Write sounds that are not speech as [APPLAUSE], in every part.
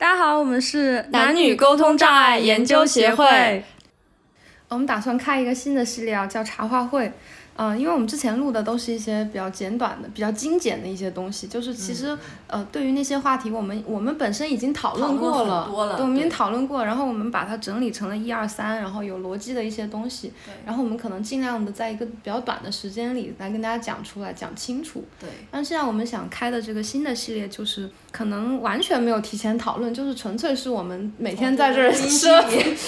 大家好，我们是男女沟通障碍研究协会。我们打算开一个新的系列啊，叫茶话会。嗯，因为我们之前录的都是一些比较简短的、比较精简的一些东西，就是其实呃，对于那些话题，我们我们本身已经讨论过了，对，我们已经讨论过，然后我们把它整理成了一二三，然后有逻辑的一些东西，然后我们可能尽量的在一个比较短的时间里来跟大家讲出来、讲清楚。对。但现在我们想开的这个新的系列，就是可能完全没有提前讨论，就是纯粹是我们每天在这儿设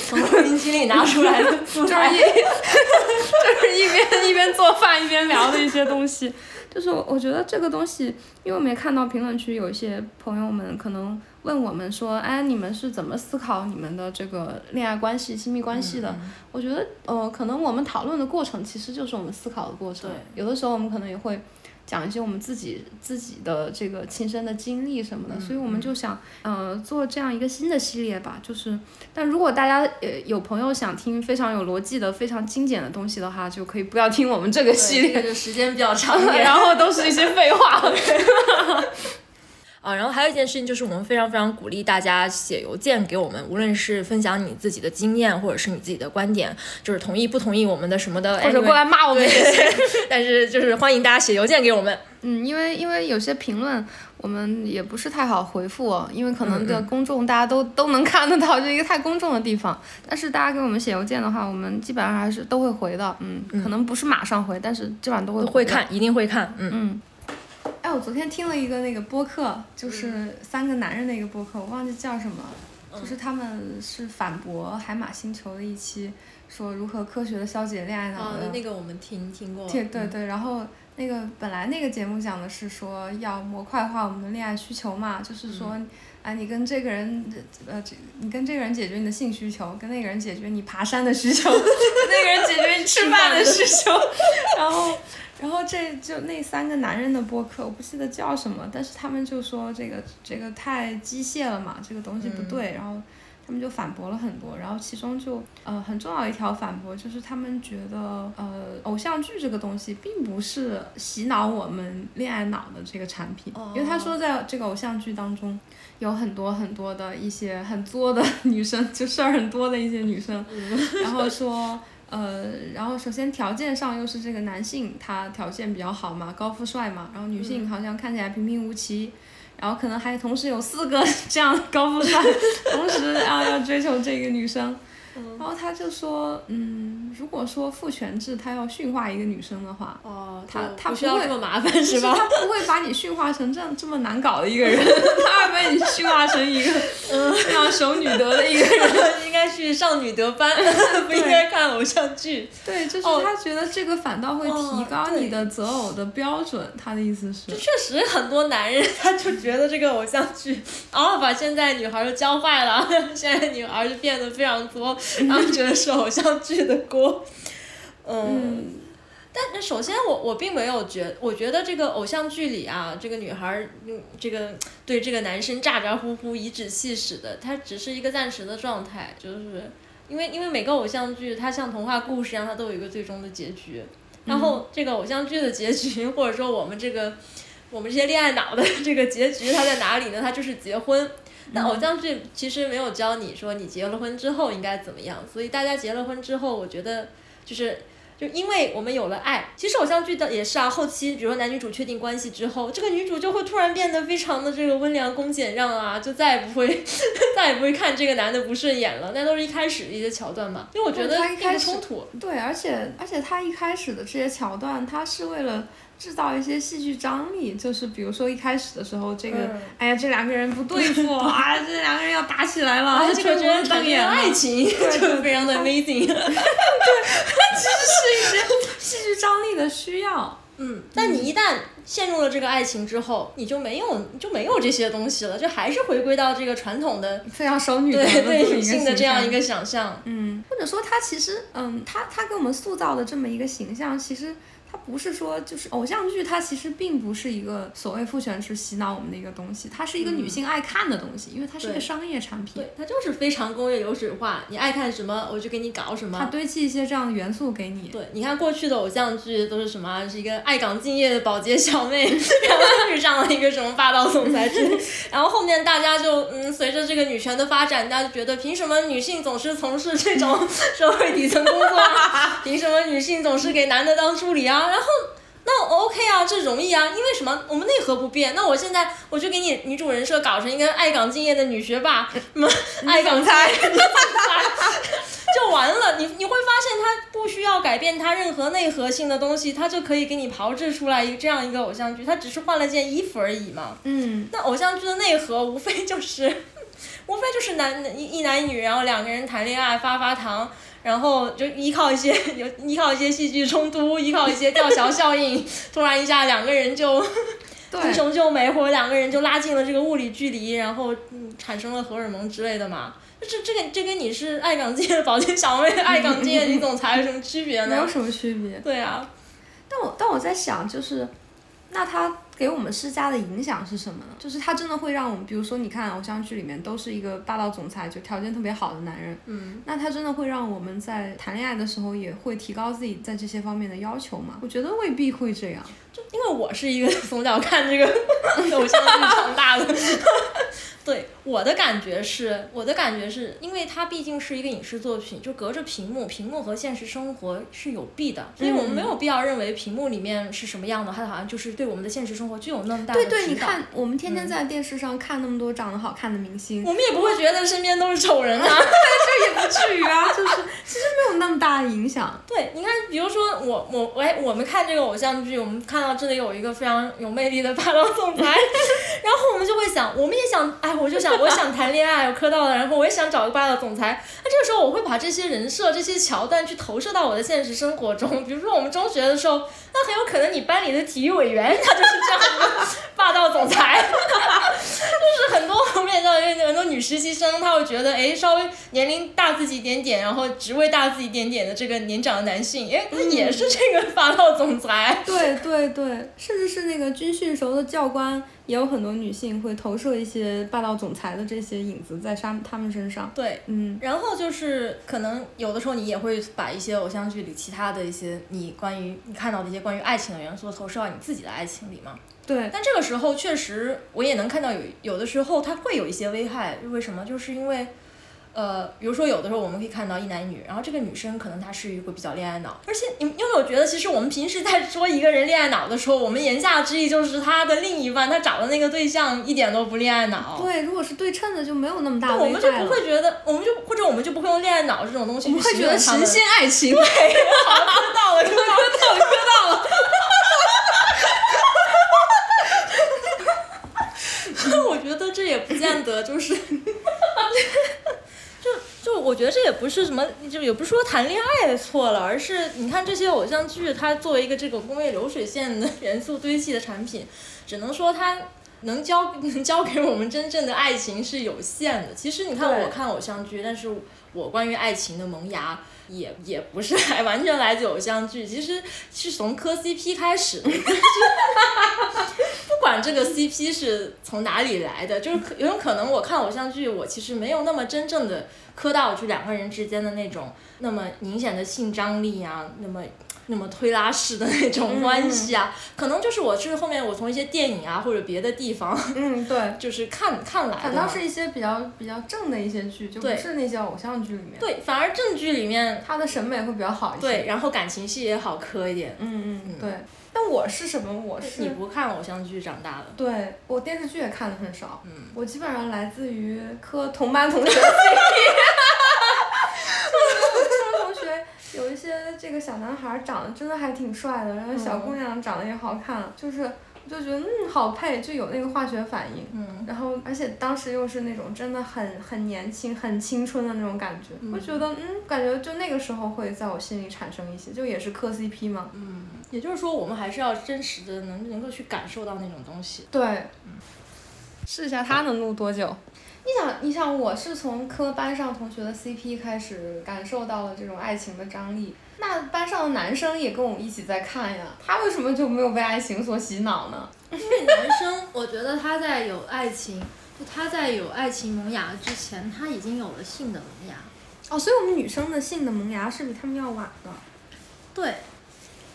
从录音机里拿出来的，就是一，就是一边一边。做饭一边聊的一些东西，[LAUGHS] 就是我觉得这个东西，因为我们也看到评论区有一些朋友们可能问我们说，哎，你们是怎么思考你们的这个恋爱关系、亲密关系的？我觉得，呃，可能我们讨论的过程其实就是我们思考的过程。有的时候我们可能也会。讲一些我们自己自己的这个亲身的经历什么的，所以我们就想，呃，做这样一个新的系列吧。就是，但如果大家呃有朋友想听非常有逻辑的、非常精简的东西的话，就可以不要听我们这个系列，就时间比较长，[LAUGHS] 然后都是一些废话。[LAUGHS] 啊，然后还有一件事情就是，我们非常非常鼓励大家写邮件给我们，无论是分享你自己的经验，或者是你自己的观点，就是同意不同意我们的什么的，或者过来骂我们也行。但是就是欢迎大家写邮件给我们。嗯，因为因为有些评论我们也不是太好回复，因为可能的公众大家都都能看得到，[LAUGHS] 就一个太公众的地方。但是大家给我们写邮件的话，我们基本上还是都会回的。嗯，可能不是马上回，但是基本上都会会看，一定会看。嗯嗯。哎，我昨天听了一个那个播客，就是三个男人的一个播客，我忘记叫什么，就是他们是反驳海马星球的一期，说如何科学的消解恋爱脑的。那个我们听听过。对对对，然后那个本来那个节目讲的是说要模块化我们的恋爱需求嘛，就是说，哎，你跟这个人，呃，这你跟这个人解决你的性需求，跟那个人解决你爬山的需求，[LAUGHS] 跟那个人解决你吃饭的需求，[LAUGHS] 然后。然后这就那三个男人的播客，我不记得叫什么，但是他们就说这个这个太机械了嘛，这个东西不对，然后他们就反驳了很多，然后其中就呃很重要一条反驳就是他们觉得呃偶像剧这个东西并不是洗脑我们恋爱脑的这个产品，因为他说在这个偶像剧当中有很多很多的一些很作的 [LAUGHS] 女生，就事儿很多的一些女生，然后说。呃，然后首先条件上又是这个男性他条件比较好嘛，高富帅嘛，然后女性好像看起来平平无奇，然后可能还同时有四个 [LAUGHS] 这样高富帅，同时啊要追求这个女生。然后他就说，嗯，如果说父权制他要驯化一个女生的话，哦，他他不需要这么麻烦是吧？他不会把你驯化成这样这么难搞的一个人，[LAUGHS] 他会把你驯化成一个非常守女德的一个人，[LAUGHS] 应该去上女德班，[LAUGHS] 不应该看偶像剧。对，就是他觉得这个反倒会提高你的择偶的标准。他的意思是，确实很多男人他就觉得这个偶像剧，哦，把现在女孩都教坏了，现在女孩就变得非常多。他们觉得是偶像剧的锅，嗯，但那首先我我并没有觉，我觉得这个偶像剧里啊，这个女孩用这个对这个男生咋咋呼呼颐指气使的，它只是一个暂时的状态，就是因为因为每个偶像剧它像童话故事一样，它都有一个最终的结局，然后这个偶像剧的结局，或者说我们这个我们这些恋爱脑的这个结局，它在哪里呢？它就是结婚。[LAUGHS] 但偶像剧其实没有教你说你结了婚之后应该怎么样，所以大家结了婚之后，我觉得就是就因为我们有了爱，其实偶像剧的也是啊，后期比如说男女主确定关系之后，这个女主就会突然变得非常的这个温良恭俭让啊，就再也不会 [LAUGHS] 再也不会看这个男的不顺眼了，那都是一开始的一些桥段嘛，因为我觉得并不冲突。对，而且而且他一开始的这些桥段，他是为了。制造一些戏剧张力，就是比如说一开始的时候，这个，哎呀，这两个人不对付 [LAUGHS] 啊，这两个人要打起来了，这个人当演爱情，就非常的 amazing。[LAUGHS] [LAUGHS] 对，其实是一些戏剧张力的需要。嗯，但你一旦陷入了这个爱情之后，你就没有就没有这些东西了，就还是回归到这个传统的非常守女的对女性的这样一个想象。嗯，或者说他其实，嗯，他他给我们塑造的这么一个形象，其实。它不是说就是偶像剧，它其实并不是一个所谓父权制洗脑我们的一个东西，它是一个女性爱看的东西，因为它是一个商业产品。对，它就是非常工业流水化，你爱看什么我就给你搞什么。它堆砌一些这样的元素给你。对，你看过去的偶像剧都是什么？是一个爱岗敬业的保洁小妹，[LAUGHS] 然后遇上了一个什么霸道总裁之类，[LAUGHS] 然后后面大家就嗯，随着这个女权的发展，大家就觉得凭什么女性总是从事这种 [LAUGHS] 社会底层工作啊？凭什么女性总是给男的当助理啊？然后那 OK 啊，这容易啊，因为什么？我们内核不变。那我现在我就给你女主人设搞成一个爱岗敬业的女学霸，什么爱岗才，就完了。你你会发现，他不需要改变他任何内核性的东西，他就可以给你炮制出来一这样一个偶像剧。他只是换了件衣服而已嘛。嗯。那偶像剧的内核无非就是，[LAUGHS] 无非就是男一一男一女，然后两个人谈恋爱发发糖。然后就依靠一些有依靠一些戏剧冲突，依靠一些吊桥效应，突然一下两个人就英雄救美，或者两个人就拉近了这个物理距离，然后嗯产生了荷尔蒙之类的嘛。这这个这跟你是爱岗敬业的保洁小妹、爱岗敬业女总裁有什么区别呢？没有什么区别。对啊。但我但我在想，就是那他。给我们施加的影响是什么呢？就是他真的会让我们，比如说，你看偶像剧里面都是一个霸道总裁，就条件特别好的男人。嗯。那他真的会让我们在谈恋爱的时候也会提高自己在这些方面的要求吗？我觉得未必会这样。就因为我是一个 [LAUGHS] 从小看这个偶像剧长大的。[LAUGHS] 对我的感觉是，我的感觉是因为它毕竟是一个影视作品，就隔着屏幕，屏幕和现实生活是有弊的，所以我们没有必要认为屏幕里面是什么样的，它好像就是对我们的现实生活就有那么大的对对，你看，我们天天在电视上看那么多长得好看的明星，我们也不会觉得身边都是丑人啊，[LAUGHS] 这也不至于啊，就是其实没有那么大的影响。[LAUGHS] 对，你看，比如说我我哎，我们看这个偶像剧，我们看到这里有一个非常有魅力的 [LAUGHS] 霸道总裁，然后我们就会想，我们也想哎。我就想，我想谈恋爱，我磕到了，然后我也想找个霸道总裁。那这个时候，我会把这些人设、这些桥段去投射到我的现实生活中。比如说，我们中学的时候，那很有可能你班里的体育委员，他就是这样一个霸道总裁。就是很多我们也知道，很多女实习生，他会觉得，哎，稍微年龄大自己一点点，然后职位大自己一点点的这个年长的男性，哎，他也是这个霸道总裁。对对对，甚至是那个军训时候的教官。也有很多女性会投射一些霸道总裁的这些影子在他他们身上。对，嗯，然后就是可能有的时候你也会把一些偶像剧里其他的一些你关于你看到的一些关于爱情的元素投射到你自己的爱情里嘛。对。但这个时候确实我也能看到有有的时候它会有一些危害，为什么？就是因为。呃，比如说有的时候我们可以看到一男一女，然后这个女生可能她是一个比较恋爱脑，而且你有没有觉得，其实我们平时在说一个人恋爱脑的时候，我们言下之意就是他的另一半，他找的那个对象一点都不恋爱脑。对，如果是对称的就没有那么大我们就不会觉得，我们就或者我们就不会用恋爱脑这种东西不会觉得神仙爱情。对，[LAUGHS] 好磕到了，磕到了，磕到了。[LAUGHS] 我觉得这也不见得就是。[LAUGHS] 就就我觉得这也不是什么，就也不是说谈恋爱错了，而是你看这些偶像剧，它作为一个这个工业流水线的元素堆砌的产品，只能说它能教 [LAUGHS] 能教给我们真正的爱情是有限的。其实你看我看偶像剧，但是我关于爱情的萌芽。也也不是来 [LAUGHS] 完全来自偶像剧，其实是从磕 CP 开始的。不管这个 CP 是从哪里来的，就是有有可能我看偶像剧，我其实没有那么真正的磕到就两个人之间的那种那么明显的性张力啊，那么。那么推拉式的那种关系啊，可能就是我是后面我从一些电影啊或者别的地方，嗯对，[LAUGHS] 就是看看来的。反倒是一些比较比较正的一些剧，就不是那些偶像剧里面。对，反而正剧里面他的审美会比较好一些。对，然后感情戏也好磕一点。嗯嗯嗯。对，但我是什么？我是你不看偶像剧长大的。对，我电视剧也看的很少。嗯。我基本上来自于磕同班同学。[LAUGHS] 有一些这个小男孩长得真的还挺帅的，然后小姑娘长得也好看，就是我就觉得嗯好配，就有那个化学反应。嗯。然后而且当时又是那种真的很很年轻、很青春的那种感觉，我觉得嗯感觉就那个时候会在我心里产生一些，就也是磕 CP 嘛。嗯。也就是说，我们还是要真实的能能够去感受到那种东西。对。嗯。试一下他能录多久？你想，你想，我是从磕班上同学的 CP 开始感受到了这种爱情的张力。那班上的男生也跟我们一起在看呀，他为什么就没有被爱情所洗脑呢？[LAUGHS] 因为男生，我觉得他在有爱情，就他在有爱情萌芽之前，他已经有了性的萌芽。哦，所以我们女生的性的萌芽是比他们要晚的。对，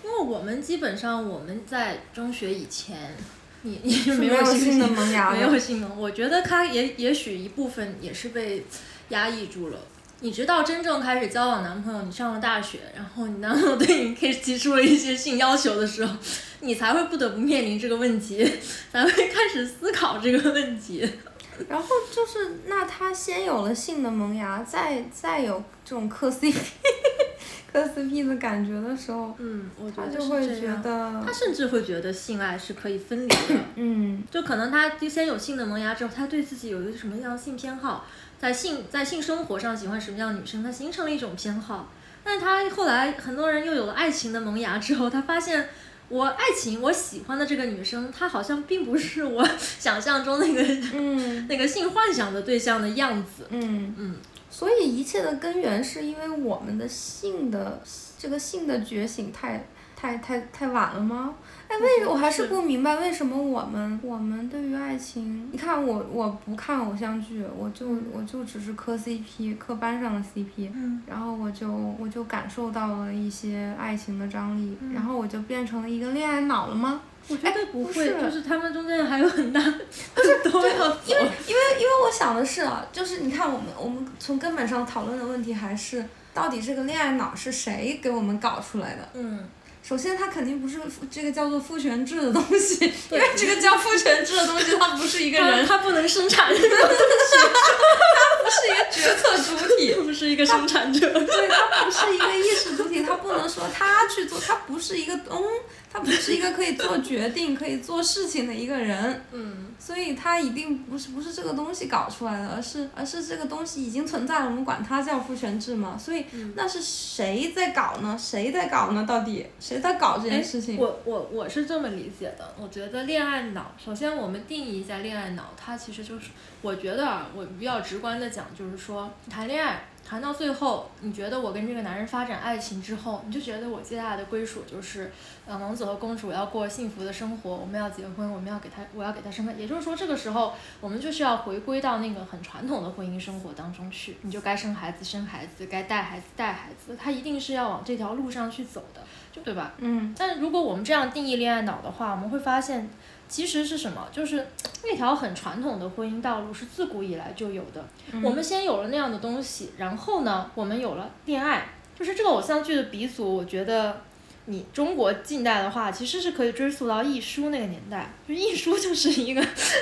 因为我们基本上我们在中学以前，你你没有性的萌芽，没有性的。我觉得他也也许一部分也是被压抑住了。你直到真正开始交往男朋友，你上了大学，然后你男朋友对你开始提出了一些性要求的时候，你才会不得不面临这个问题，才会开始思考这个问题。然后就是，那他先有了性的萌芽，再再有这种磕 CP、磕 CP 的感觉的时候，嗯，他就会觉得，他甚至会觉得性爱是可以分离的。嗯，[CLEARS THROAT] 就可能他先有性的萌芽之后，他对自己有一个什么样的性偏好。在性在性生活上喜欢什么样的女生，他形成了一种偏好。但他后来很多人又有了爱情的萌芽之后，他发现我爱情我喜欢的这个女生，她好像并不是我 [LAUGHS] 想象中那个嗯 [LAUGHS] 那个性幻想的对象的样子。嗯嗯。所以一切的根源是因为我们的性的这个性的觉醒太太太太晚了吗？哎，为我还是不明白为什么我们我们对于爱情，你看我我不看偶像剧，我就我就只是磕 CP，磕班上的 CP，然后我就我就感受到了一些爱情的张力，然后我就变成了一个恋爱脑了吗？我觉得不会，就是他们中间还有很大，[LAUGHS] 不是都要因为因为因为我想的是啊，就是你看我们我们从根本上讨论的问题还是到底这个恋爱脑是谁给我们搞出来的？嗯。首先，它肯定不是这个叫做父权制的东西，[LAUGHS] 因为这个叫父权制的东西，它不是一个人，它不能生产这个东西，它 [LAUGHS] 不是一个决策主体，不是一个生产者，对，它不是一个意识主体，它不能说他去做，他不是一个东。他不是一个可以做决定、可以做事情的一个人，嗯，所以他一定不是不是这个东西搞出来的，而是而是这个东西已经存在了，我们管它叫父权制嘛。所以那是谁在搞呢？谁在搞呢？到底谁在搞这件事情？我我我是这么理解的，我觉得恋爱脑，首先我们定义一下恋爱脑，它其实就是，我觉得啊，我比较直观的讲，就是说谈恋爱。谈到最后，你觉得我跟这个男人发展爱情之后，你就觉得我接下来的归属就是，呃，王子和公主要过幸福的生活，我们要结婚，我们要给他，我要给他生个，也就是说，这个时候我们就是要回归到那个很传统的婚姻生活当中去，你就该生孩子生孩子，该带孩子带孩子，他一定是要往这条路上去走的，就对吧？嗯。但如果我们这样定义恋爱脑的话，我们会发现。其实是什么？就是那条很传统的婚姻道路是自古以来就有的。我们先有了那样的东西，然后呢，我们有了恋爱。就是这个偶像剧的鼻祖，我觉得你中国近代的话，其实是可以追溯到亦舒那个年代。就亦舒就是一个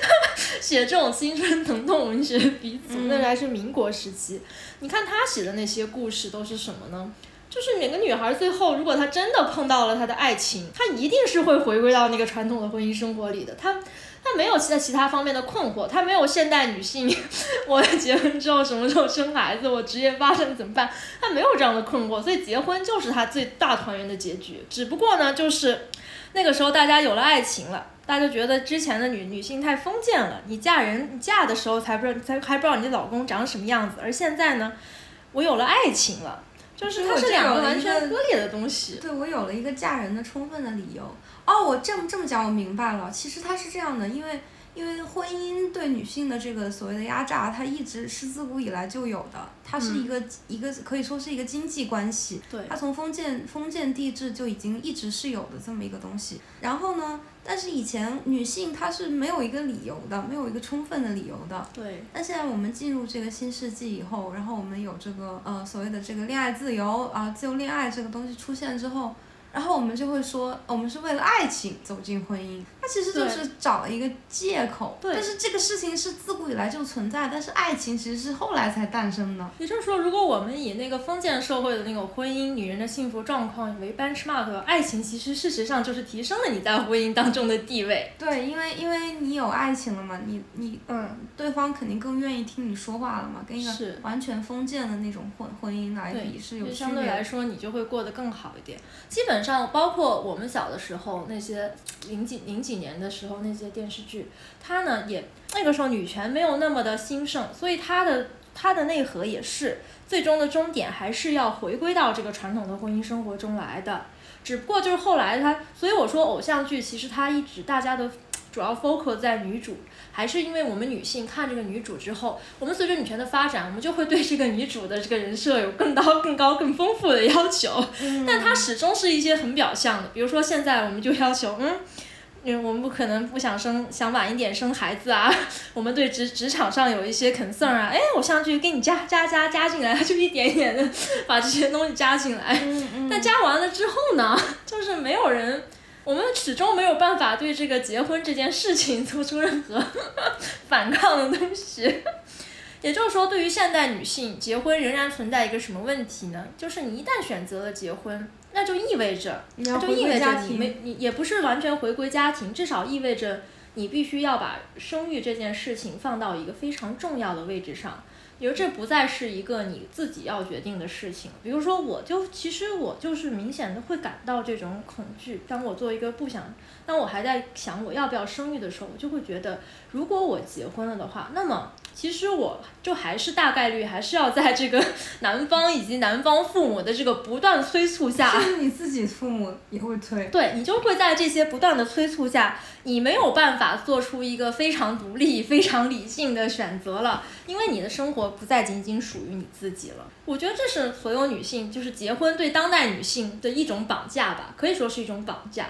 [LAUGHS] 写这种青春疼痛文学鼻祖，那还是民国时期。你看他写的那些故事都是什么呢？就是每个女孩最后，如果她真的碰到了她的爱情，她一定是会回归到那个传统的婚姻生活里的。她，她没有在其他方面的困惑，她没有现代女性，我结婚之后什么时候生孩子，我职业发展怎么办？她没有这样的困惑，所以结婚就是她最大团圆的结局。只不过呢，就是那个时候大家有了爱情了，大家觉得之前的女女性太封建了，你嫁人，嫁的时候才不知道，才还不知道你老公长什么样子，而现在呢，我有了爱情了。就是它是两个完全割裂的东西。对，我有了一个嫁人的充分的理由。哦，我这么这么讲，我明白了。其实它是这样的，因为因为婚姻对女性的这个所谓的压榨，它一直是自古以来就有的。它是一个一个可以说是一个经济关系。对。它从封建封建帝制就已经一直是有的这么一个东西。然后呢？但是以前女性她是没有一个理由的，没有一个充分的理由的。对。但现在我们进入这个新世纪以后，然后我们有这个呃所谓的这个恋爱自由啊，自由恋爱这个东西出现之后。然后我们就会说，我们是为了爱情走进婚姻，它其实就是找了一个借口。对。但是这个事情是自古以来就存在，但是爱情其实是后来才诞生的。也就是说，如果我们以那个封建社会的那种婚姻、女人的幸福状况为 benchmark，爱情其实事实上就是提升了你在婚姻当中的地位。对，因为因为你有爱情了嘛，你你嗯，对方肯定更愿意听你说话了嘛，跟一个完全封建的那种婚婚姻来比是有区别。相对来说，你就会过得更好一点。基本。上包括我们小的时候那些 [TSK] 零几零几年的时候那些电视剧，它呢也那个时候女权没有那么的兴盛，所以它的它的内核也是最终的终点还是要回归到这个传统的婚姻生活中来的。只不过就是后来它，所以我说偶像剧其实它一直大家的主要 focus 在女主，还是因为我们女性看这个女主之后，我们随着女权的发展，我们就会对这个女主的这个人设有更高、更高、更丰富的要求。但它始终是一些很表象的，比如说现在我们就要求，嗯。因为我们不可能不想生，想晚一点生孩子啊。[LAUGHS] 我们对职职场上有一些 concern 啊，哎，我上去给你加加加加进来，[LAUGHS] 就一点一点的把这些东西加进来。但加完了之后呢，[LAUGHS] 就是没有人，我们始终没有办法对这个结婚这件事情做出任何反抗的东西。也就是说，对于现代女性，结婚仍然存在一个什么问题呢？就是你一旦选择了结婚。那就意味着，那就意味着你没你也不是完全回归家庭，至少意味着你必须要把生育这件事情放到一个非常重要的位置上，比如这不再是一个你自己要决定的事情。比如说，我就其实我就是明显的会感到这种恐惧。当我做一个不想，当我还在想我要不要生育的时候，我就会觉得，如果我结婚了的话，那么。其实我就还是大概率还是要在这个 [LAUGHS] 男方以及男方父母的这个不断催促下，甚至你自己父母也会催，对你就会在这些不断的催促下，你没有办法做出一个非常独立、非常理性的选择了，因为你的生活不再仅仅属于你自己了。我觉得这是所有女性就是结婚对当代女性的一种绑架吧，可以说是一种绑架。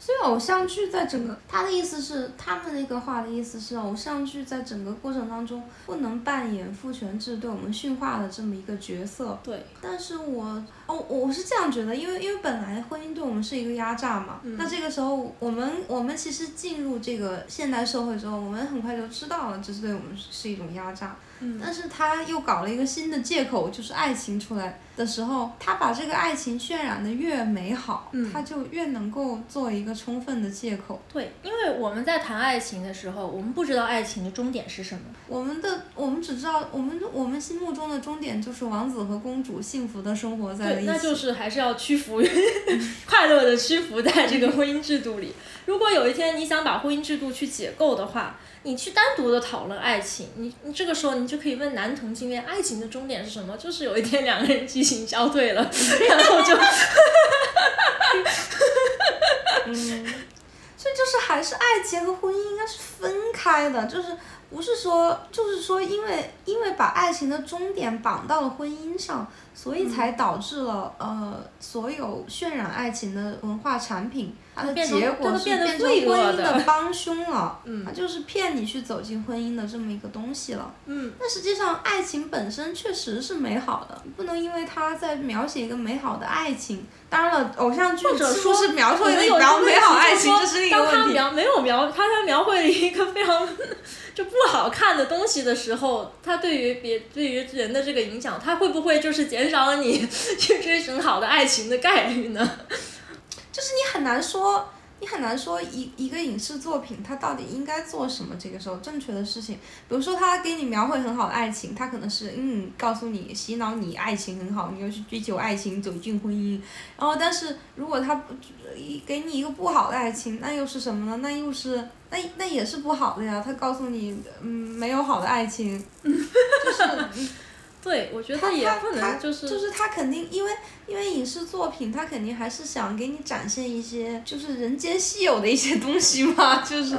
所以偶像剧在整个，他的意思是，他们那个话的意思是，偶像剧在整个过程当中不能扮演父权制对我们驯化的这么一个角色。对。但是我，哦，我是这样觉得，因为因为本来婚姻对我们是一个压榨嘛，那这个时候我们我们其实进入这个现代社会之后，我们很快就知道了，这是对我们是一种压榨。但是他又搞了一个新的借口，就是爱情出来的时候，他把这个爱情渲染的越美好，他就越能够做一个充分的借口。对，因为我们在谈爱情的时候，我们不知道爱情的终点是什么。我们的我们只知道，我们我们心目中的终点就是王子和公主幸福的生活在一起。那就是还是要屈服，[LAUGHS] 快乐的屈服在这个婚姻制度里。如果有一天你想把婚姻制度去解构的话，你去单独的讨论爱情，你你这个时候你就可以问男同性恋，爱情的终点是什么？就是有一天两个人激情消退了，[LAUGHS] 然后就，嗯，[LAUGHS] 所以就是还是爱情和婚姻应该是分开的，就是不是说就是说因为因为把爱情的终点绑到了婚姻上。所以才导致了呃，所有渲染爱情的文化产品，它的结果是变成婚姻的帮凶了。[LAUGHS] 嗯，它就是骗你去走进婚姻的这么一个东西了。嗯，那实际上爱情本身确实是美好的，不能因为他在描写一个美好的爱情。当然了，偶像剧或者说是描绘了一描美好爱情，这是一个问题。当他描没有描，他他描绘了一个非常就不好看的东西的时候，他对于别对于人的这个影响，他会不会就是减？少了你 [LAUGHS] 去追寻好的爱情的概率呢？就是你很难说，你很难说一一个影视作品它到底应该做什么？这个时候正确的事情，比如说他给你描绘很好的爱情，他可能是嗯告诉你洗脑你爱情很好，你要去追求爱情，走进婚姻。然后，但是如果他不给你一个不好的爱情，那又是什么呢？那又是那那也是不好的呀。他告诉你嗯没有好的爱情，就是。对，我觉得也不能就是就是他肯定因为因为影视作品，他肯定还是想给你展现一些就是人间稀有的一些东西嘛，就是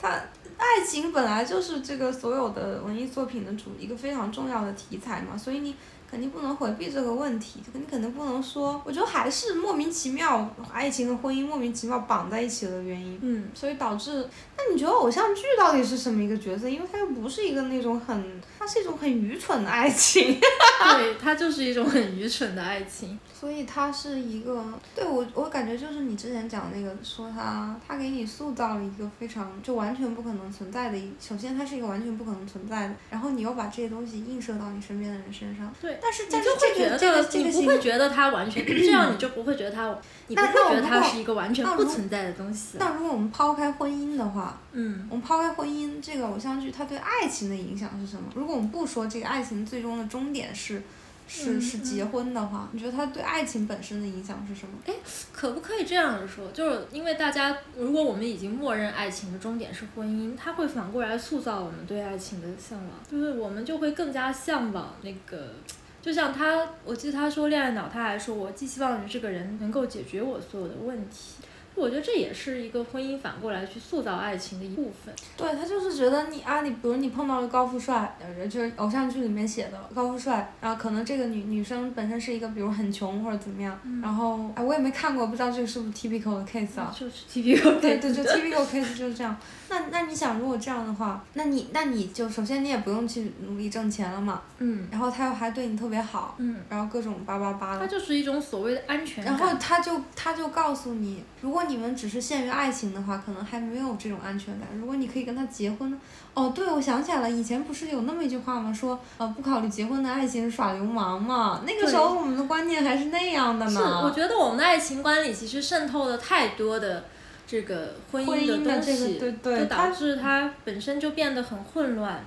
他爱情本来就是这个所有的文艺作品的主一个非常重要的题材嘛，所以你。肯定不能回避这个问题，肯定肯定不能说，我觉得还是莫名其妙，爱情和婚姻莫名其妙绑在一起的原因。嗯，所以导致，那你觉得偶像剧到底是什么一个角色？因为它又不是一个那种很，它是一种很愚蠢的爱情。[LAUGHS] 对，它就是一种很愚蠢的爱情。所以它是一个，对我我感觉就是你之前讲那个，说他他给你塑造了一个非常就完全不可能存在的，一，首先它是一个完全不可能存在的，然后你又把这些东西映射到你身边的人身上。对。但是你就会觉得你不会觉得它完全这样，你就不会觉得它，你不会觉得它是一个完全不存在的东西。那如果我们抛开婚姻的话，嗯，我们抛开婚姻这个偶像剧，它对爱情的影响是什么？如果我们不说这个爱情最终的终点是。是是结婚的话，你觉得它对爱情本身的影响是什么？哎，可不可以这样说？就是因为大家，如果我们已经默认爱情的终点是婚姻，它会反过来塑造我们对爱情的向往，就是我们就会更加向往那个，就像他，我记得他说恋爱脑，他还说我寄希望于这个人能够解决我所有的问题。我觉得这也是一个婚姻反过来去塑造爱情的一部分。对他就是觉得你啊，你比如你碰到了高富帅，就是偶像剧里面写的高富帅，然后可能这个女女生本身是一个比如很穷或者怎么样，然后哎我也没看过，不知道这个是不是 typical 的 case 啊？就是 typical。对对，就 typical case 就是这样。那那你想，如果这样的话，那你那你就首先你也不用去努力挣钱了嘛。嗯。然后他又还对你特别好。嗯。然后各种叭叭叭的。他就是一种所谓的安全感。然后他就他就告诉你，如果你们只是限于爱情的话，可能还没有这种安全感。如果你可以跟他结婚，哦，对，我想起来了，以前不是有那么一句话吗？说呃，不考虑结婚的爱情是耍流氓嘛。那个时候我们的观念还是那样的呢。是，我觉得我们的爱情观里其实渗透了太多的。这个婚姻的东西，就导致它本身就变得很混乱。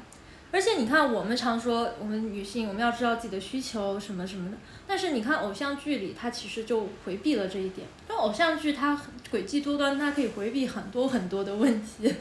而且你看，我们常说我们女性，我们要知道自己的需求什么什么的。但是你看偶像剧里，它其实就回避了这一点。因为偶像剧它诡计多端，它可以回避很多很多的问题。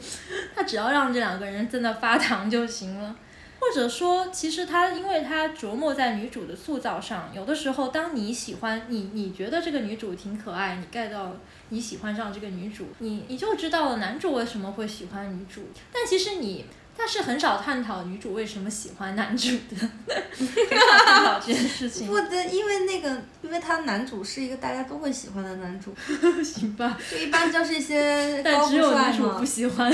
它只要让这两个人在那发糖就行了。或者说，其实他因为他琢磨在女主的塑造上，有的时候当你喜欢你，你觉得这个女主挺可爱，你 get 到你喜欢上这个女主，你你就知道了男主为什么会喜欢女主。但其实你。他是很少探讨女主为什么喜欢男主的，很少探讨这件事情。[LAUGHS] 不的，因为那个，因为他男主是一个大家都会喜欢的男主。[LAUGHS] 行吧。就一般就是一些 [LAUGHS] 但只有女主不喜欢，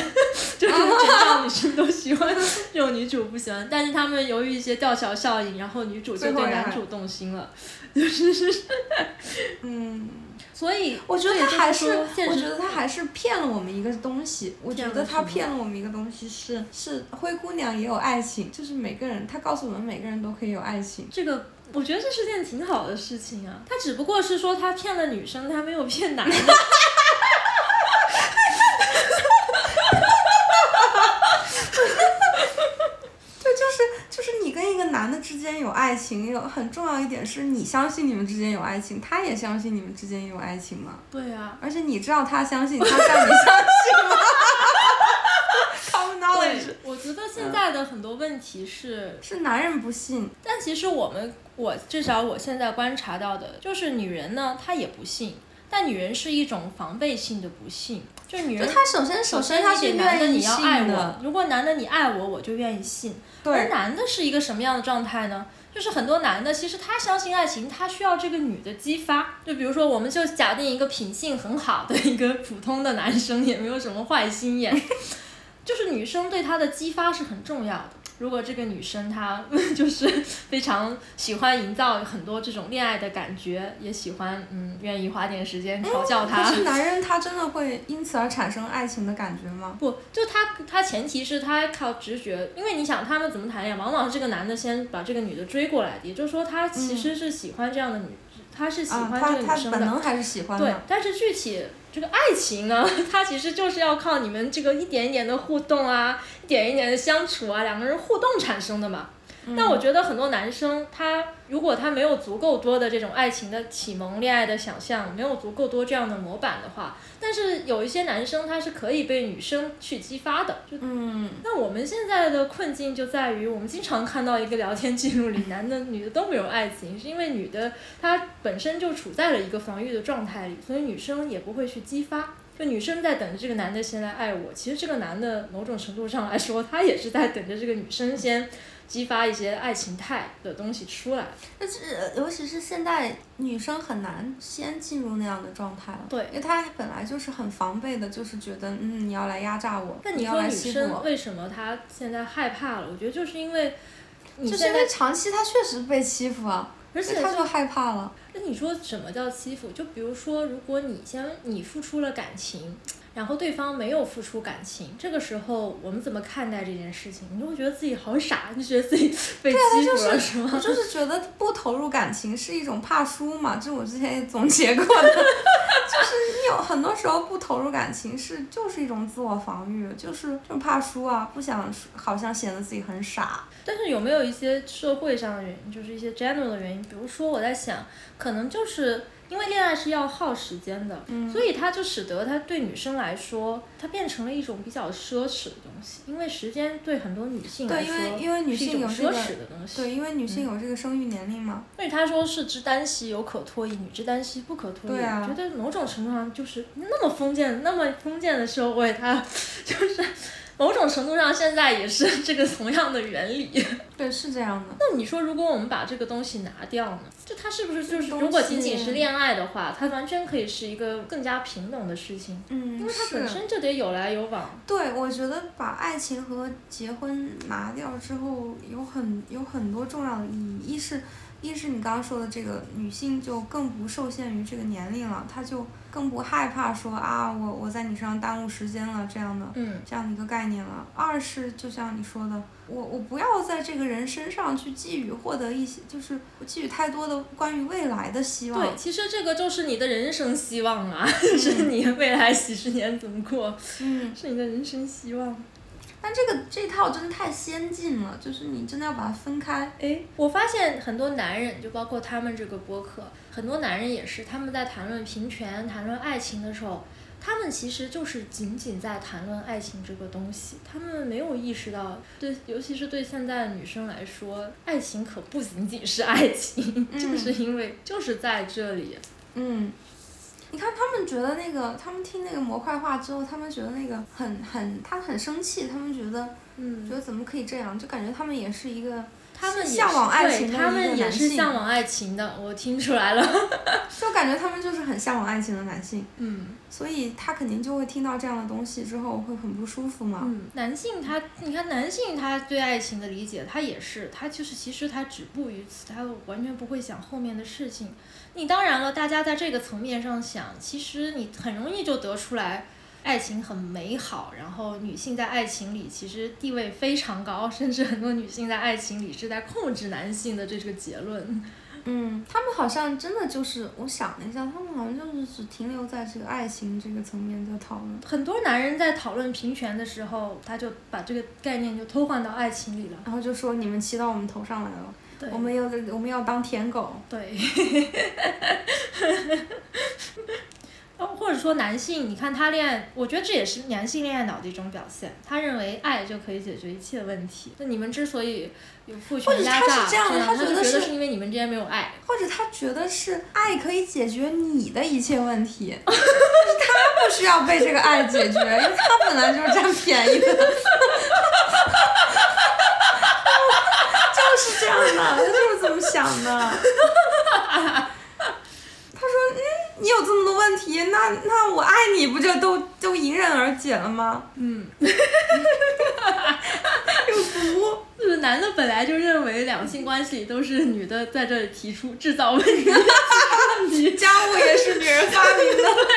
就是全场女生都喜欢，只有女主不喜欢。但是他们由于一些吊桥效应，然后女主就对男主动心了，就是是，嗯。所以我觉得他还是，我觉得他还是骗了我们一个东西。我觉得他骗了我们一个东西是是灰姑娘也有爱情，就是每个人他告诉我们每个人都可以有爱情。这个我觉得这是件挺好的事情啊。他只不过是说他骗了女生，他没有骗男的。[LAUGHS] 跟一个男的之间有爱情，有很重要一点是你相信你们之间有爱情，他也相信你们之间有爱情吗？对呀。而且你知道他相信，他让你相信吗？[LAUGHS] Common knowledge。我觉得现在的很多问题是是男人不信，但其实我们我至少我现在观察到的就是女人呢，她也不信，但女人是一种防备性的不信。就女人，她首先首先他是愿意信的。如果男的你爱我，我就愿意信。而男的是一个什么样的状态呢？就是很多男的其实他相信爱情，他需要这个女的激发。就比如说，我们就假定一个品性很好的一个普通的男生，也没有什么坏心眼，[LAUGHS] 就是女生对他的激发是很重要的。如果这个女生她 [LAUGHS] 就是非常喜欢营造很多这种恋爱的感觉，也喜欢嗯愿意花点时间调教他。可是男人他真的会因此而产生爱情的感觉吗？不，就他他前提是他靠直觉，因为你想他们怎么谈恋爱，往往是这个男的先把这个女的追过来的，也就是说他其实是喜欢这样的女，他是喜欢这个女生的。本能还是喜欢的。对，但是具体。这个爱情呢，[LAUGHS] 它其实就是要靠你们这个一点一点的互动啊，一点一点的相处啊，两个人互动产生的嘛。那我觉得很多男生，他如果他没有足够多的这种爱情的启蒙、恋爱的想象，没有足够多这样的模板的话，但是有一些男生他是可以被女生去激发的。嗯。那我们现在的困境就在于，我们经常看到一个聊天记录里，男的、女的都没有爱情，是因为女的她本身就处在了一个防御的状态里，所以女生也不会去激发。就女生在等着这个男的先来爱我，其实这个男的某种程度上来说，他也是在等着这个女生先。激发一些爱情态的东西出来，但是尤其是现在女生很难先进入那样的状态了，对，因为她本来就是很防备的，就是觉得嗯你要来压榨我，那你要来欺负我。为什么她现在害怕了？我觉得就是因为，就是因为长期她确实被欺负啊，而且她就害怕了。那你说什么叫欺负？就比如说，如果你先你付出了感情。然后对方没有付出感情，这个时候我们怎么看待这件事情？你就会觉得自己好傻，你就觉得自己 [LAUGHS] 被欺负了，是吗？我就是觉得不投入感情是一种怕输嘛，这我之前也总结过的，[LAUGHS] 就是你有很多时候不投入感情是就是一种自我防御，就是就怕输啊，不想好像显得自己很傻。但是有没有一些社会上的原因，就是一些 general 的原因？比如说我在想，可能就是因为恋爱是要耗时间的，所以它就使得它对女生来说，它变成了一种比较奢侈的东西。因为时间对很多女性来说对，因为因为女性有奢侈的东西。对，因为女性有这个生育年龄嘛。所以他说是之单膝有可脱衣，女之单膝不可脱衣。对啊。觉得某种程度上就是那么封建、那么封建的社会，它就是。[LAUGHS] 某种程度上，现在也是这个同样的原理。[LAUGHS] 对，是这样的。那你说，如果我们把这个东西拿掉呢？就它是不是就是，如果仅仅是恋爱的话，它完全可以是一个更加平等的事情。嗯，因为它本身就得有来有往。对，我觉得把爱情和结婚拿掉之后，有很有很多重要的意义。一是。一是你刚刚说的这个女性就更不受限于这个年龄了，她就更不害怕说啊我我在你身上耽误时间了这样的，这样的一个概念了。二是就像你说的，我我不要在这个人身上去寄予获得一些，就是寄予太多的关于未来的希望。对，其实这个就是你的人生希望啊，[LAUGHS] 是你未来几十年怎么过，嗯，是你的人生希望。但这个这套真的太先进了，就是你真的要把它分开。哎，我发现很多男人，就包括他们这个播客，很多男人也是，他们在谈论平权、谈论爱情的时候，他们其实就是仅仅在谈论爱情这个东西，他们没有意识到，对，尤其是对现在的女生来说，爱情可不仅仅是爱情，[LAUGHS] 就是因为就是在这里。嗯。你看，他们觉得那个，他们听那个模块化之后，他们觉得那个很很，他很生气，他们觉得，觉得怎么可以这样，就感觉他们也是一个。他们向往爱情的他们也是向往爱情的，我听出来了。[LAUGHS] 就感觉他们就是很向往爱情的男性。嗯。所以他肯定就会听到这样的东西之后会很不舒服嘛。嗯。男性他，你看男性他对爱情的理解，他也是，他就是其实他止步于此，他完全不会想后面的事情。你当然了，大家在这个层面上想，其实你很容易就得出来。爱情很美好，然后女性在爱情里其实地位非常高，甚至很多女性在爱情里是在控制男性的这个结论。嗯，他们好像真的就是，我想了一下，他们好像就是只停留在这个爱情这个层面在讨论。很多男人在讨论平权的时候，他就把这个概念就偷换到爱情里了，然后就说你们骑到我们头上来了，我们要我们要当舔狗。对。[LAUGHS] 哦，或者说男性，你看他恋爱，我觉得这也是男性恋爱脑的一种表现。他认为爱就可以解决一切问题。那你们之所以有父权压榨是，这样他觉得是因为你们之间没有爱，或者他觉得是爱可以解决你的一切问题，[LAUGHS] 他不需要被这个爱解决，因为他本来就是占便宜的。[LAUGHS] 就是这样的，他就是这么想的。[LAUGHS] 他说：“嗯，你有这么多问题，那那我爱你不就都都迎刃而解了吗？”嗯，[LAUGHS] 有毒。就是男的本来就认为两性关系都是女的在这里提出制造问题，[LAUGHS] 家务也是女人发明的。[LAUGHS] 对。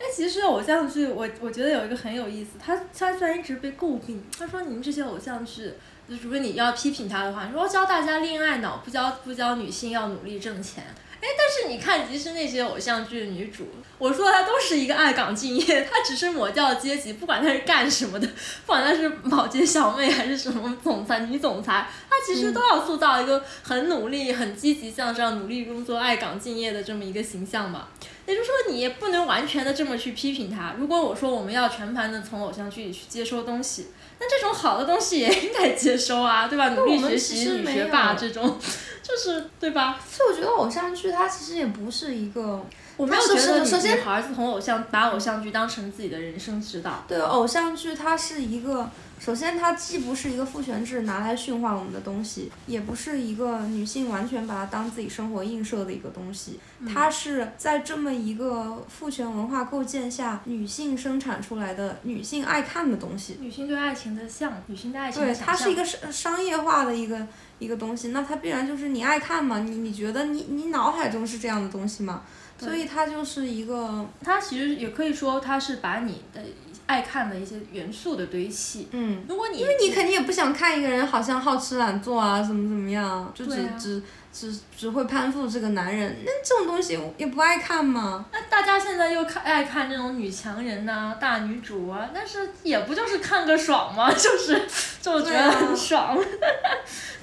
哎，其实偶像剧，我我觉得有一个很有意思，他他虽然一直被诟病，他说你们这些偶像剧。如果你要批评他的话，你说教大家恋爱脑，不教不教女性要努力挣钱。哎，但是你看，其实那些偶像剧的女主，我说她都是一个爱岗敬业，她只是抹掉阶级，不管她是干什么的，不管她是保洁小妹还是什么总裁女总裁，她其实都要塑造一个很努力、很积极向上、努力工作、爱岗敬业的这么一个形象嘛。也就是说，你也不能完全的这么去批评她。如果我说我们要全盘的从偶像剧里去接收东西。那这种好的东西也应该接收啊，对吧？努力学习女学霸这种，就是对吧？所以我觉得偶像剧它其实也不是一个，我没有觉得首先女孩子从偶像把偶像剧当成自己的人生指导。对，偶像剧它是一个。首先，它既不是一个父权制拿来驯化我们的东西，也不是一个女性完全把它当自己生活映射的一个东西。它是在这么一个父权文化构建下，女性生产出来的女性爱看的东西。女性对爱情的像，女性的爱情对，它是一个商商业化的一个一个东西。那它必然就是你爱看嘛？你你觉得你你脑海中是这样的东西吗？所以它就是一个。它其实也可以说，它是把你的。爱看的一些元素的堆砌。嗯，如果你因为你肯定也不想看一个人好像好吃懒做啊，怎么怎么样，就只只只只会攀附这个男人，那这种东西也不爱看嘛。那大家现在又看爱看那种女强人呐、大女主啊，但是也不就是看个爽吗？[LAUGHS] 就是就觉得很爽。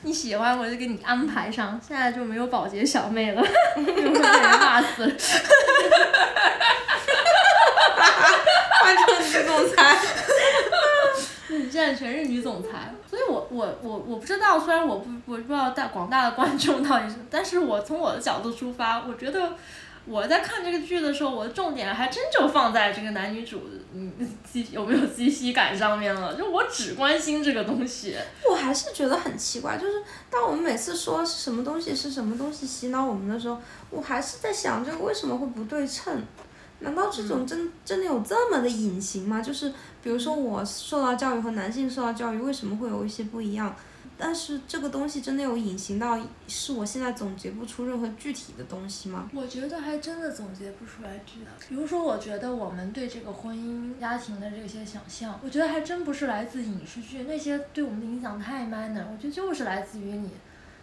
你喜欢我就给你安排上，现在就没有保洁小妹了，[LAUGHS] [LAUGHS] 被人骂死了。换成女总裁，[LAUGHS] 你现在全是女总裁，所以我我我我不知道，虽然我不我不知道大广大的观众到底是，但是我从我的角度出发，我觉得我在看这个剧的时候，我的重点还真就放在这个男女主嗯鸡有没有鸡西感上面了，就我只关心这个东西。我还是觉得很奇怪，就是当我们每次说什么东西是什么东西洗脑我们的时候，我还是在想这个为什么会不对称。难道这种真真的有这么的隐形吗？就是比如说我受到教育和男性受到教育为什么会有一些不一样？但是这个东西真的有隐形到是我现在总结不出任何具体的东西吗？我觉得还真的总结不出来具体。比如说，我觉得我们对这个婚姻家庭的这些想象，我觉得还真不是来自影视剧那些对我们的影响太 minor，我觉得就是来自于你。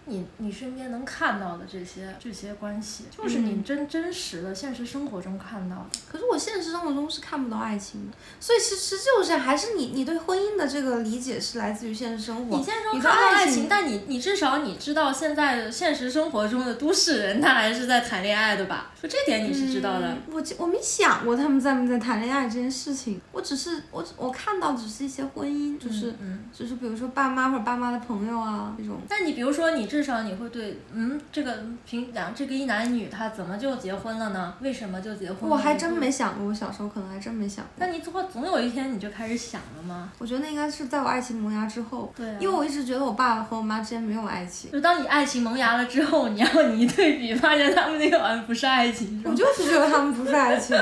你你身边能看到的这些这些关系，就是你真真实的现实生活中看到的。可是我现实生活中是看不到爱情的，所以其实就是还是你你对婚姻的这个理解是来自于现实生活。你现实中看到爱情，但你你至少你知道现在现实生活中的都市人他还是在谈恋爱的吧？就这点你是知道的。我我没想过他们在不在谈恋爱这件事情，我只是我我看到只是一些婚姻，就是就是比如说爸妈或者爸妈的朋友啊这种。但你比如说你。至少你会对，嗯，这个平两这个一男一女他怎么就结婚了呢？为什么就结婚？我还真没想过，我小时候可能还真没想过。那你总总有一天你就开始想了吗？我觉得那应该是在我爱情萌芽之后。对。因为我一直觉得我爸爸和我妈之间没有爱情。就当你爱情萌芽了之后，你要你一对比，发现他们那个好像不是爱情。我就是觉得他们不是爱情。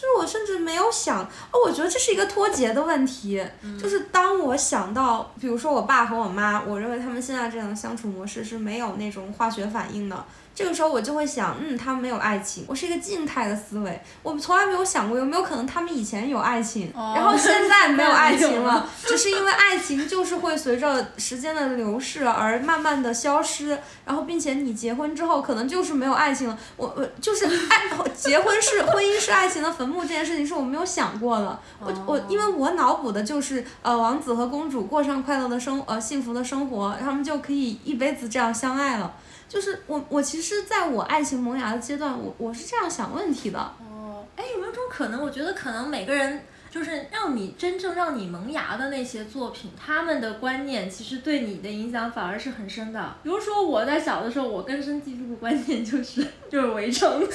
就是我甚至没有想，哦，我觉得这是一个脱节的问题。就是当我想到，比如说我爸和我妈，我认为他们现在这样的相处模式是没有那种化学反应的。这个时候我就会想，嗯，他们没有爱情，我是一个静态的思维，我从来没有想过有没有可能他们以前有爱情，然后现在没有爱情了，[LAUGHS] 只是因为爱情就是会随着时间的流逝而慢慢的消失，然后并且你结婚之后可能就是没有爱情了，我我就是爱 [LAUGHS] 结婚是婚姻是爱情的坟墓这件事情是我没有想过的，我我因为我脑补的就是呃王子和公主过上快乐的生呃幸福的生活，他们就可以一辈子这样相爱了。就是我，我其实在我爱情萌芽的阶段，我我是这样想问题的。哦，哎，有没有种可能？我觉得可能每个人就是让你真正让你萌芽的那些作品，他们的观念其实对你的影响反而是很深的。比如说我在小的时候，我根深蒂固的观念就是就是围城。[LAUGHS]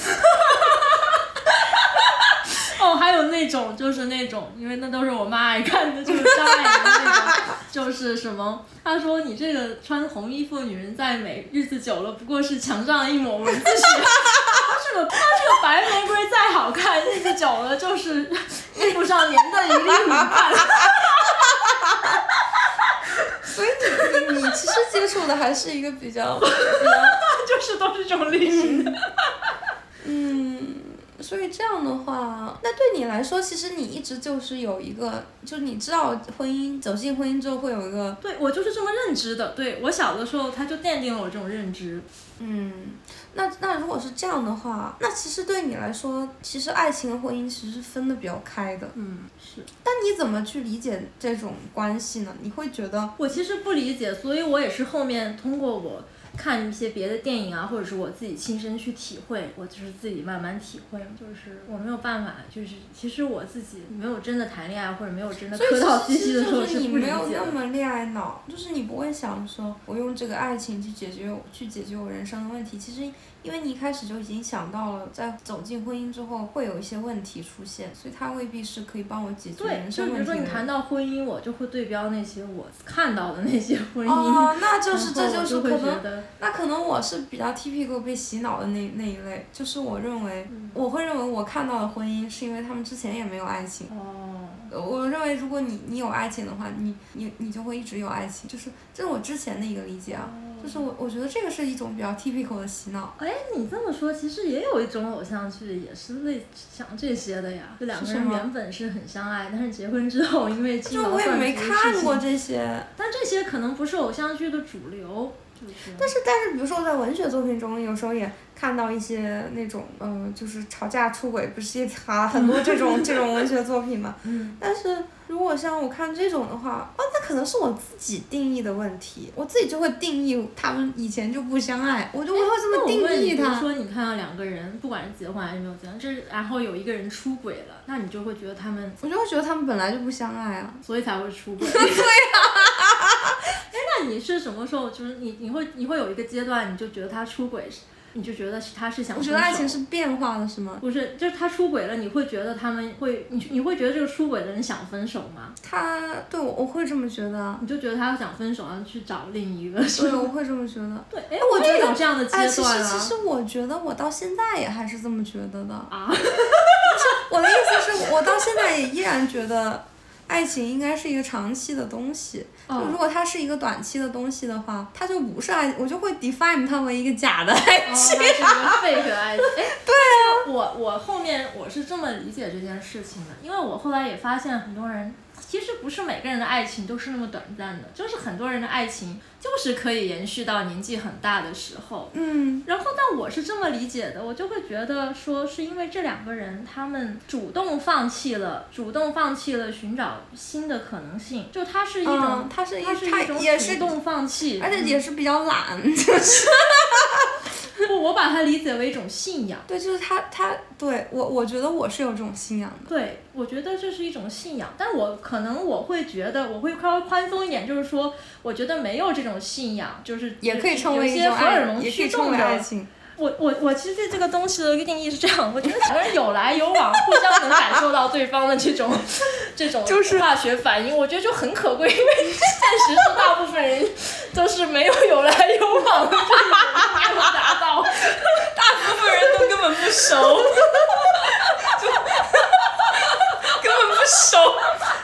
哦，还有那种就是那种，因为那都是我妈爱看的，就是张爱玲那种，就是什么？她说你这个穿红衣服的女人再美，日子久了不过是墙上的一抹蚊子血。[LAUGHS] 她这个她这个白玫瑰再好看，日子久了就是衣服上粘的一粒米饭。所以你你你其实接触的还是一个比较，[LAUGHS] 就是都是这种类型的。嗯。所以这样的话，那对你来说，其实你一直就是有一个，就是你知道婚姻走进婚姻之后会有一个，对我就是这么认知的。对我小的时候，他就奠定了我这种认知。嗯，那那如果是这样的话，那其实对你来说，其实爱情和婚姻其实是分的比较开的。嗯，是。但你怎么去理解这种关系呢？你会觉得我其实不理解，所以我也是后面通过我。看一些别的电影啊，或者是我自己亲身去体会，我就是自己慢慢体会，就是我没有办法，就是其实我自己没有真的谈恋爱或者没有真的磕到西西的时候是不理解的。你没有那么恋爱脑，就是你不会想说我用这个爱情去解决去解决我人生的问题，其实。因为你一开始就已经想到了，在走进婚姻之后会有一些问题出现，所以他未必是可以帮我解决人生问题对，就比如说你谈到婚姻，我就会对标那些我看到的那些婚姻。哦，那 [LAUGHS] 就是这就是可能，那可能我是比较 typical 被洗脑的那那一类，就是我认为，我会认为我看到的婚姻是因为他们之前也没有爱情。哦。我认为如果你你有爱情的话，你你你就会一直有爱情，就是这是我之前的一个理解啊。就是我，我觉得这个是一种比较 typical 的洗脑。哎，你这么说，其实也有一种偶像剧，也是类像这些的呀。就两个人原本是很相爱，但是结婚之后，因为鸡毛蒜皮就我也没看过这些。但这些可能不是偶像剧的主流。但是但是，比如说在文学作品中，有时候也看到一些那种，嗯，就是吵架出轨，不是也哈很多这种 [LAUGHS] 这种文学作品嘛。嗯。但是如果像我看这种的话，哦，那可能是我自己定义的问题，我自己就会定义他们以前就不相爱，我就会这么定义他。比如说，你看到两个人，不管是结婚还是没有结婚，这然后有一个人出轨了，那你就会觉得他们，我就会觉得他们本来就不相爱啊，所以才会出轨。[LAUGHS] 对呀。哎，那你是什么时候？就是你，你会，你会有一个阶段，你就觉得他出轨，你就觉得他是想。我觉得爱情是变化的，是吗？不是，就是他出轨了，你会觉得他们会，你你会觉得这个出轨的人想分手吗？他对我，我会这么觉得。你就觉得他要想分手，然后去找另一个。对，我会这么觉得。对，哎，我也有这样的阶段啊。其实，其实我觉得我到现在也还是这么觉得的。啊。[LAUGHS] 我的意思是我到现在也依然觉得。爱情应该是一个长期的东西，就如果它是一个短期的东西的话，它就不是爱，我就会 define 它为一个假的爱情。哦，是一个 fake 爱情。[LAUGHS] 哎，对啊。我我后面我是这么理解这件事情的，因为我后来也发现很多人。其实不是每个人的爱情都是那么短暂的，就是很多人的爱情就是可以延续到年纪很大的时候。嗯。然后，但我是这么理解的，我就会觉得说，是因为这两个人他们主动放弃了，主动放弃了寻找新的可能性，就他是一种，他是一他是一种主动放弃，而且也是比较懒，就是。不，我把它理解为一种信仰。对，就是他，他对我，我觉得我是有这种信仰的。对，我觉得这是一种信仰，但我可能我会觉得我会稍微宽松一点，就是说，我觉得没有这种信仰，就是也可以称为一种荷尔蒙驱动的爱情。我我我其实对这个东西的一个定义是这样，我觉得两个人有来有往，互相能感受到对方的这种这种化学反应，我觉得就很可贵，因为现实是大部分人都是没有有来有往的，没有达到，大部分人都根本不熟，就根本不熟，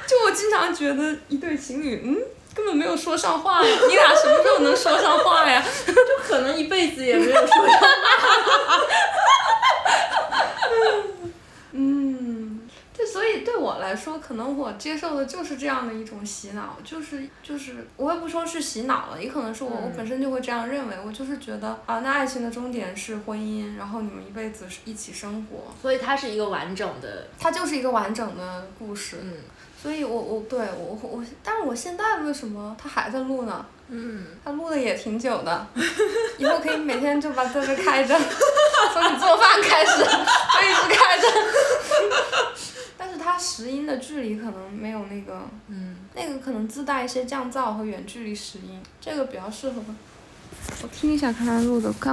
就我经常觉得一对情侣，嗯。根本没有说上话呀！你俩什么时候能说上话呀？[LAUGHS] 就可能一辈子也没有说上话。[LAUGHS] 嗯，对，所以对我来说，可能我接受的就是这样的一种洗脑，就是就是，我也不说是洗脑了，也可能是我我本身就会这样认为，我就是觉得啊，那爱情的终点是婚姻，然后你们一辈子一起生活，所以它是一个完整的，它就是一个完整的故事。嗯。所以，我我对我我，但是我现在为什么他还在录呢？嗯，他录的也挺久的，以后可以每天就把这个开着，[LAUGHS] 从你做饭开始，就一直开着。但是它拾音的距离可能没有那个，嗯，那个可能自带一些降噪和远距离拾音，这个比较适合。我听一下，看他录的刚。